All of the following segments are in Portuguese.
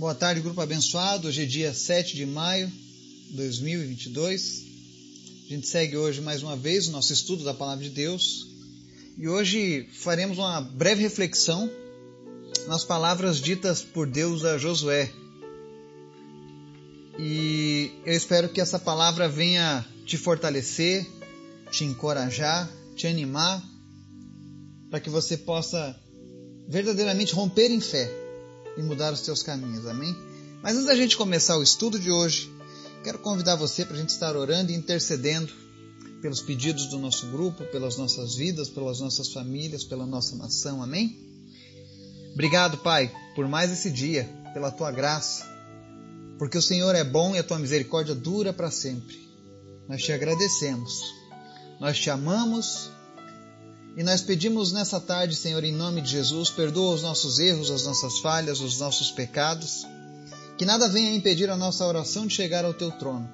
Boa tarde, grupo abençoado. Hoje é dia 7 de maio de 2022. A gente segue hoje mais uma vez o nosso estudo da Palavra de Deus. E hoje faremos uma breve reflexão nas palavras ditas por Deus a Josué. E eu espero que essa palavra venha te fortalecer, te encorajar, te animar, para que você possa verdadeiramente romper em fé e mudar os teus caminhos. Amém? Mas antes da gente começar o estudo de hoje, quero convidar você para a gente estar orando e intercedendo pelos pedidos do nosso grupo, pelas nossas vidas, pelas nossas famílias, pela nossa nação. Amém? Obrigado, Pai, por mais esse dia, pela tua graça, porque o Senhor é bom e a tua misericórdia dura para sempre. Nós te agradecemos, nós te amamos e nós pedimos nessa tarde, Senhor, em nome de Jesus, perdoa os nossos erros, as nossas falhas, os nossos pecados. Que nada venha impedir a nossa oração de chegar ao teu trono.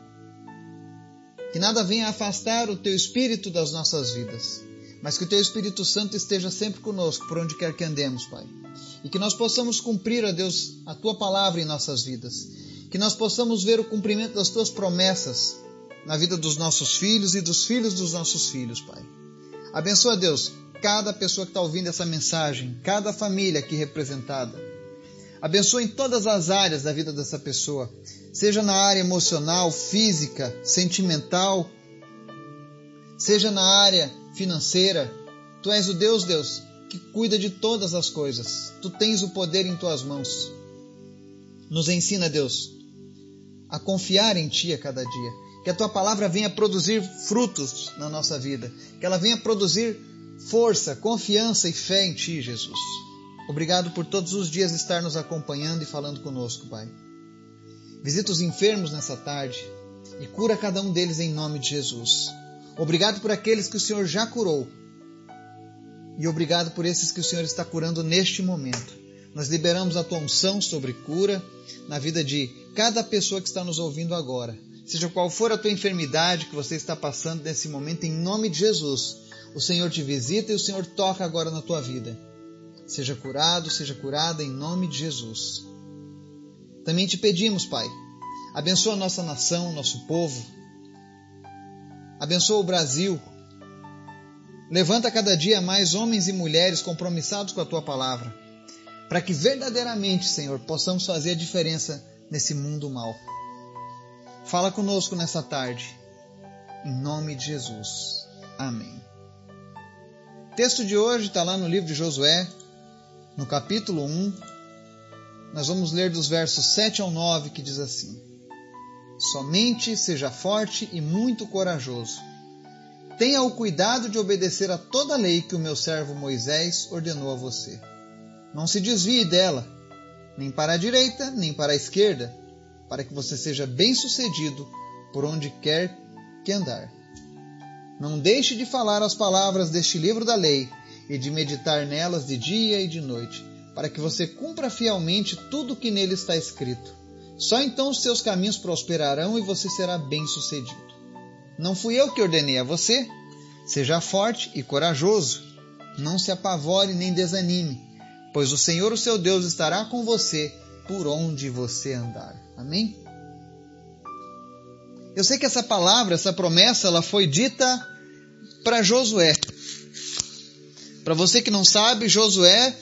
Que nada venha afastar o teu espírito das nossas vidas. Mas que o teu Espírito Santo esteja sempre conosco por onde quer que andemos, Pai. E que nós possamos cumprir, ó Deus, a tua palavra em nossas vidas. Que nós possamos ver o cumprimento das tuas promessas na vida dos nossos filhos e dos filhos dos nossos filhos, Pai. Abençoa, Deus, cada pessoa que está ouvindo essa mensagem, cada família aqui representada. Abençoa em todas as áreas da vida dessa pessoa, seja na área emocional, física, sentimental, seja na área financeira. Tu és o Deus, Deus, que cuida de todas as coisas. Tu tens o poder em tuas mãos. Nos ensina, Deus, a confiar em Ti a cada dia que a tua palavra venha produzir frutos na nossa vida, que ela venha produzir força, confiança e fé em ti, Jesus. Obrigado por todos os dias estar nos acompanhando e falando conosco, Pai. Visita os enfermos nessa tarde e cura cada um deles em nome de Jesus. Obrigado por aqueles que o Senhor já curou e obrigado por esses que o Senhor está curando neste momento. Nós liberamos a tua unção sobre cura na vida de cada pessoa que está nos ouvindo agora seja qual for a tua enfermidade que você está passando nesse momento, em nome de Jesus, o Senhor te visita e o Senhor toca agora na tua vida. Seja curado, seja curada em nome de Jesus. Também te pedimos, Pai, abençoa nossa nação, nosso povo. Abençoa o Brasil. Levanta cada dia mais homens e mulheres compromissados com a tua palavra, para que verdadeiramente, Senhor, possamos fazer a diferença nesse mundo mal. Fala conosco nessa tarde. Em nome de Jesus. Amém. O texto de hoje está lá no livro de Josué, no capítulo 1. Nós vamos ler dos versos 7 ao 9, que diz assim: Somente seja forte e muito corajoso. Tenha o cuidado de obedecer a toda a lei que o meu servo Moisés ordenou a você. Não se desvie dela, nem para a direita, nem para a esquerda para que você seja bem-sucedido por onde quer que andar. Não deixe de falar as palavras deste livro da lei e de meditar nelas de dia e de noite, para que você cumpra fielmente tudo o que nele está escrito. Só então os seus caminhos prosperarão e você será bem-sucedido. Não fui eu que ordenei a você? Seja forte e corajoso. Não se apavore nem desanime, pois o Senhor, o seu Deus, estará com você por onde você andar. Amém? Eu sei que essa palavra, essa promessa, ela foi dita para Josué. Para você que não sabe, Josué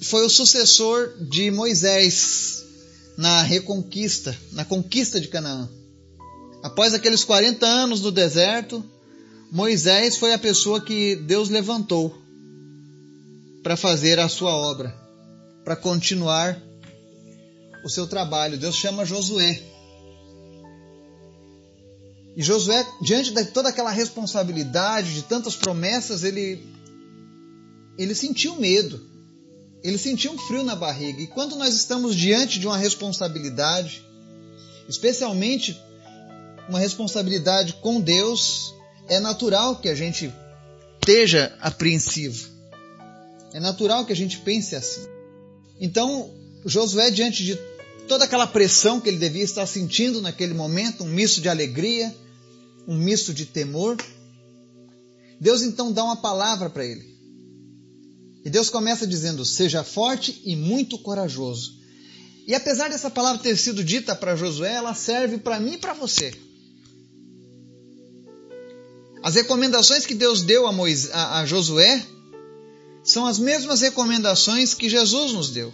foi o sucessor de Moisés na reconquista, na conquista de Canaã. Após aqueles 40 anos no deserto, Moisés foi a pessoa que Deus levantou para fazer a sua obra, para continuar o seu trabalho. Deus chama Josué. E Josué, diante de toda aquela responsabilidade, de tantas promessas, ele, ele sentiu medo. Ele sentiu um frio na barriga. E quando nós estamos diante de uma responsabilidade, especialmente uma responsabilidade com Deus, é natural que a gente esteja apreensivo. É natural que a gente pense assim. Então, Josué, diante de toda aquela pressão que ele devia estar sentindo naquele momento, um misto de alegria, um misto de temor. Deus então dá uma palavra para ele. E Deus começa dizendo: Seja forte e muito corajoso. E apesar dessa palavra ter sido dita para Josué, ela serve para mim e para você. As recomendações que Deus deu a, Moisés, a, a Josué são as mesmas recomendações que Jesus nos deu.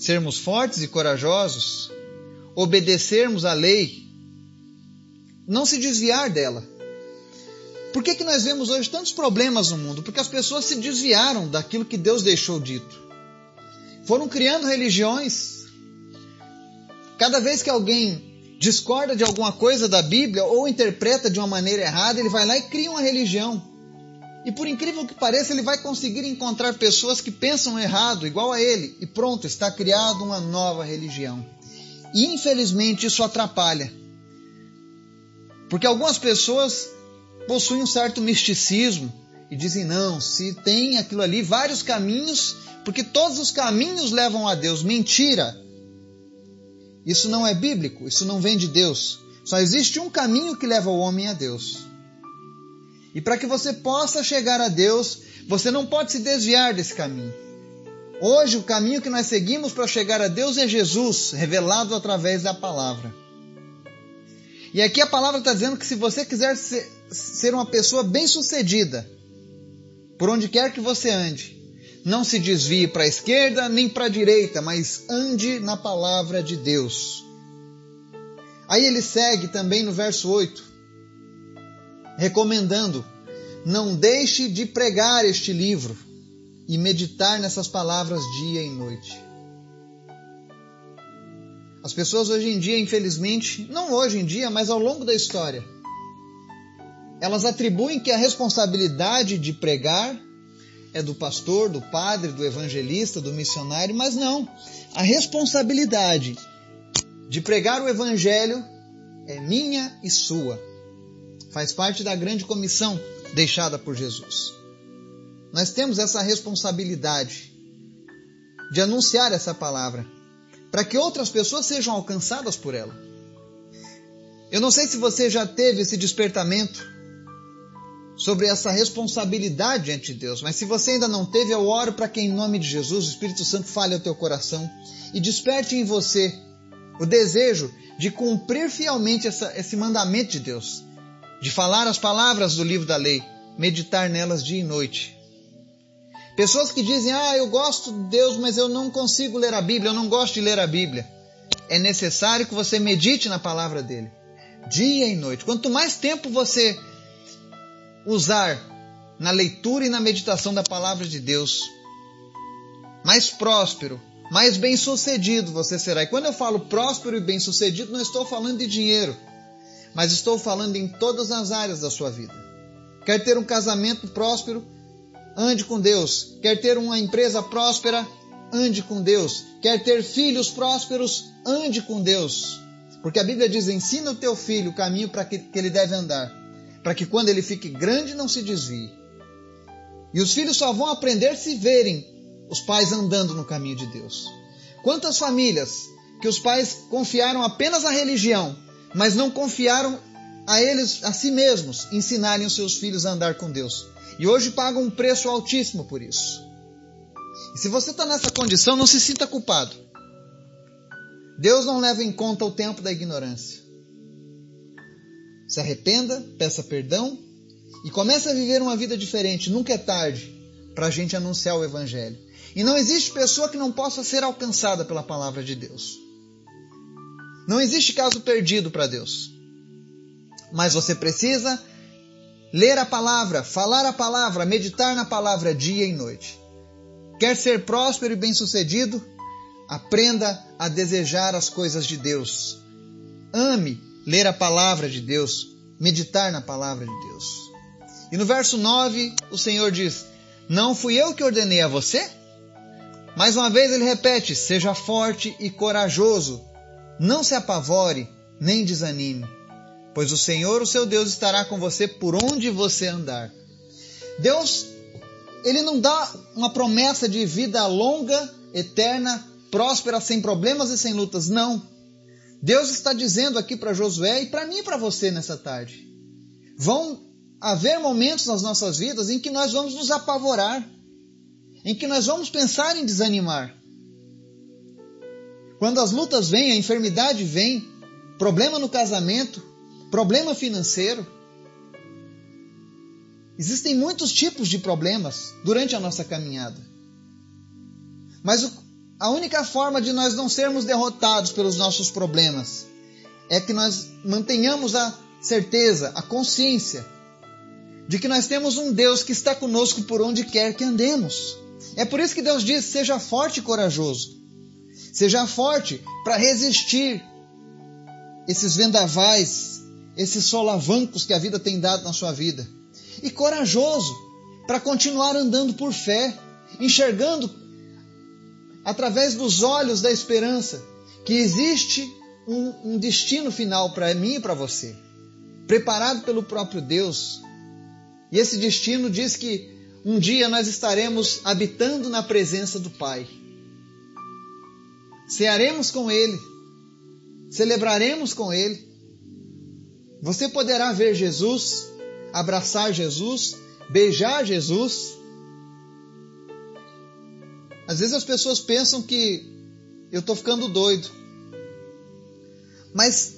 Sermos fortes e corajosos, obedecermos à lei, não se desviar dela. Por que, que nós vemos hoje tantos problemas no mundo? Porque as pessoas se desviaram daquilo que Deus deixou dito. Foram criando religiões. Cada vez que alguém discorda de alguma coisa da Bíblia ou interpreta de uma maneira errada, ele vai lá e cria uma religião. E por incrível que pareça, ele vai conseguir encontrar pessoas que pensam errado, igual a ele, e pronto, está criado uma nova religião. E infelizmente isso atrapalha. Porque algumas pessoas possuem um certo misticismo e dizem: não, se tem aquilo ali, vários caminhos, porque todos os caminhos levam a Deus. Mentira! Isso não é bíblico, isso não vem de Deus. Só existe um caminho que leva o homem a Deus. E para que você possa chegar a Deus, você não pode se desviar desse caminho. Hoje, o caminho que nós seguimos para chegar a Deus é Jesus, revelado através da palavra. E aqui a palavra está dizendo que se você quiser ser uma pessoa bem-sucedida, por onde quer que você ande, não se desvie para a esquerda nem para a direita, mas ande na palavra de Deus. Aí ele segue também no verso 8, recomendando: não deixe de pregar este livro e meditar nessas palavras dia e noite. As pessoas hoje em dia, infelizmente, não hoje em dia, mas ao longo da história, elas atribuem que a responsabilidade de pregar é do pastor, do padre, do evangelista, do missionário, mas não. A responsabilidade de pregar o evangelho é minha e sua. Faz parte da grande comissão deixada por Jesus. Nós temos essa responsabilidade de anunciar essa palavra para que outras pessoas sejam alcançadas por ela. Eu não sei se você já teve esse despertamento sobre essa responsabilidade diante de Deus. Mas se você ainda não teve, eu oro para que em nome de Jesus o Espírito Santo fale ao teu coração e desperte em você o desejo de cumprir fielmente essa, esse mandamento de Deus, de falar as palavras do livro da lei, meditar nelas dia e noite. Pessoas que dizem, ah, eu gosto de Deus, mas eu não consigo ler a Bíblia, eu não gosto de ler a Bíblia. É necessário que você medite na palavra dele, dia e noite. Quanto mais tempo você usar na leitura e na meditação da palavra de Deus, mais próspero, mais bem-sucedido você será. E quando eu falo próspero e bem-sucedido, não estou falando de dinheiro, mas estou falando em todas as áreas da sua vida. Quer ter um casamento próspero? Ande com Deus. Quer ter uma empresa próspera? Ande com Deus. Quer ter filhos prósperos? Ande com Deus. Porque a Bíblia diz: ensina o teu filho o caminho para que, que ele deve andar para que quando ele fique grande não se desvie. E os filhos só vão aprender se verem os pais andando no caminho de Deus. Quantas famílias que os pais confiaram apenas à religião, mas não confiaram a eles, a si mesmos, ensinarem os seus filhos a andar com Deus. E hoje pagam um preço altíssimo por isso. E se você está nessa condição, não se sinta culpado. Deus não leva em conta o tempo da ignorância se arrependa, peça perdão e comece a viver uma vida diferente. Nunca é tarde para a gente anunciar o Evangelho. E não existe pessoa que não possa ser alcançada pela palavra de Deus. Não existe caso perdido para Deus. Mas você precisa ler a palavra, falar a palavra, meditar na palavra dia e noite. Quer ser próspero e bem-sucedido? Aprenda a desejar as coisas de Deus. Ame ler a palavra de Deus, meditar na palavra de Deus. E no verso 9, o Senhor diz: Não fui eu que ordenei a você? Mais uma vez ele repete: Seja forte e corajoso, não se apavore, nem desanime, pois o Senhor, o seu Deus, estará com você por onde você andar. Deus, ele não dá uma promessa de vida longa, eterna, próspera, sem problemas e sem lutas, não. Deus está dizendo aqui para Josué e para mim e para você nessa tarde. Vão haver momentos nas nossas vidas em que nós vamos nos apavorar, em que nós vamos pensar em desanimar. Quando as lutas vêm, a enfermidade vem, problema no casamento, problema financeiro. Existem muitos tipos de problemas durante a nossa caminhada. Mas a única forma de nós não sermos derrotados pelos nossos problemas é que nós mantenhamos a certeza, a consciência de que nós temos um Deus que está conosco por onde quer que andemos. É por isso que Deus diz: seja forte e corajoso. Seja forte para resistir esses vendavais, esses solavancos que a vida tem dado na sua vida. E corajoso para continuar andando por fé, enxergando através dos olhos da esperança que existe um, um destino final para mim e para você, preparado pelo próprio Deus. E esse destino diz que um dia nós estaremos habitando na presença do Pai. Cearemos com Ele, celebraremos com Ele. Você poderá ver Jesus, abraçar Jesus, beijar Jesus. Às vezes as pessoas pensam que eu estou ficando doido. Mas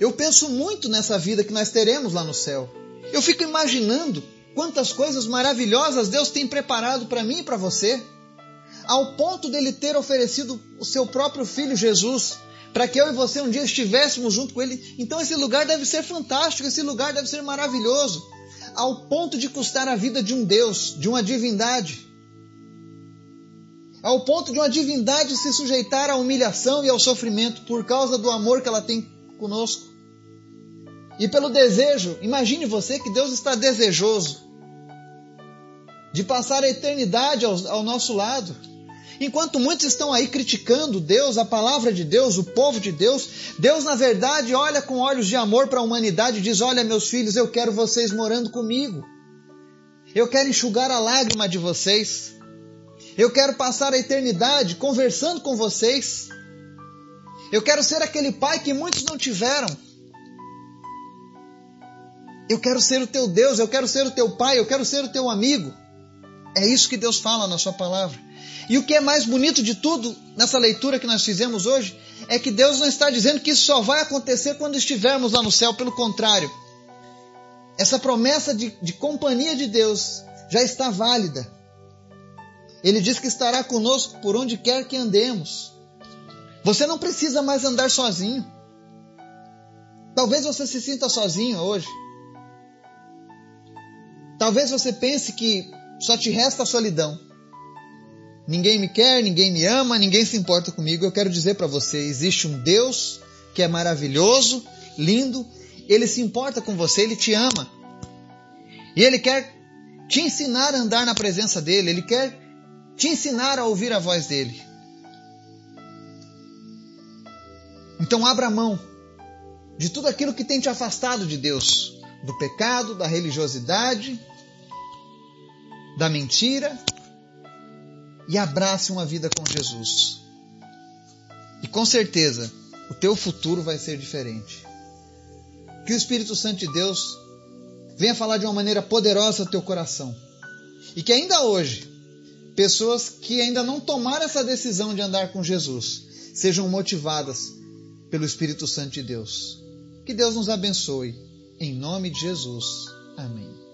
eu penso muito nessa vida que nós teremos lá no céu. Eu fico imaginando quantas coisas maravilhosas Deus tem preparado para mim e para você, ao ponto dele ter oferecido o seu próprio filho Jesus, para que eu e você um dia estivéssemos junto com ele. Então esse lugar deve ser fantástico, esse lugar deve ser maravilhoso, ao ponto de custar a vida de um Deus, de uma divindade. Ao ponto de uma divindade se sujeitar à humilhação e ao sofrimento por causa do amor que ela tem conosco. E pelo desejo, imagine você que Deus está desejoso de passar a eternidade ao, ao, nosso lado. Enquanto muitos estão aí criticando Deus, a palavra de Deus, o povo de Deus, Deus, na verdade, olha com olhos de amor para a humanidade e diz: Olha, meus filhos, eu quero vocês morando comigo. Eu quero enxugar a lágrima de vocês. Eu quero passar a eternidade conversando com vocês. Eu quero ser aquele pai que muitos não tiveram. Eu quero ser o teu Deus, eu quero ser o teu pai, eu quero ser o teu amigo. É isso que Deus fala na sua palavra. E o que é mais bonito de tudo nessa leitura que nós fizemos hoje é que Deus não está dizendo que isso só vai acontecer quando estivermos lá no céu, pelo contrário. Essa promessa de, de companhia de Deus já está válida. Ele diz que estará conosco por onde quer que andemos. Você não precisa mais andar sozinho. Talvez você se sinta sozinho hoje. Talvez você pense que só te resta a solidão. Ninguém me quer, ninguém me ama, ninguém se importa comigo. Eu quero dizer para você: existe um Deus que é maravilhoso, lindo, ele se importa com você, ele te ama. E ele quer te ensinar a andar na presença dele, ele quer te ensinar a ouvir a voz dele. Então abra mão de tudo aquilo que tem te afastado de Deus do pecado, da religiosidade, da mentira e abrace uma vida com Jesus. E com certeza o teu futuro vai ser diferente. Que o Espírito Santo de Deus venha falar de uma maneira poderosa ao teu coração. E que ainda hoje, pessoas que ainda não tomaram essa decisão de andar com Jesus sejam motivadas pelo Espírito Santo de Deus. Que Deus nos abençoe em nome de Jesus. Amém.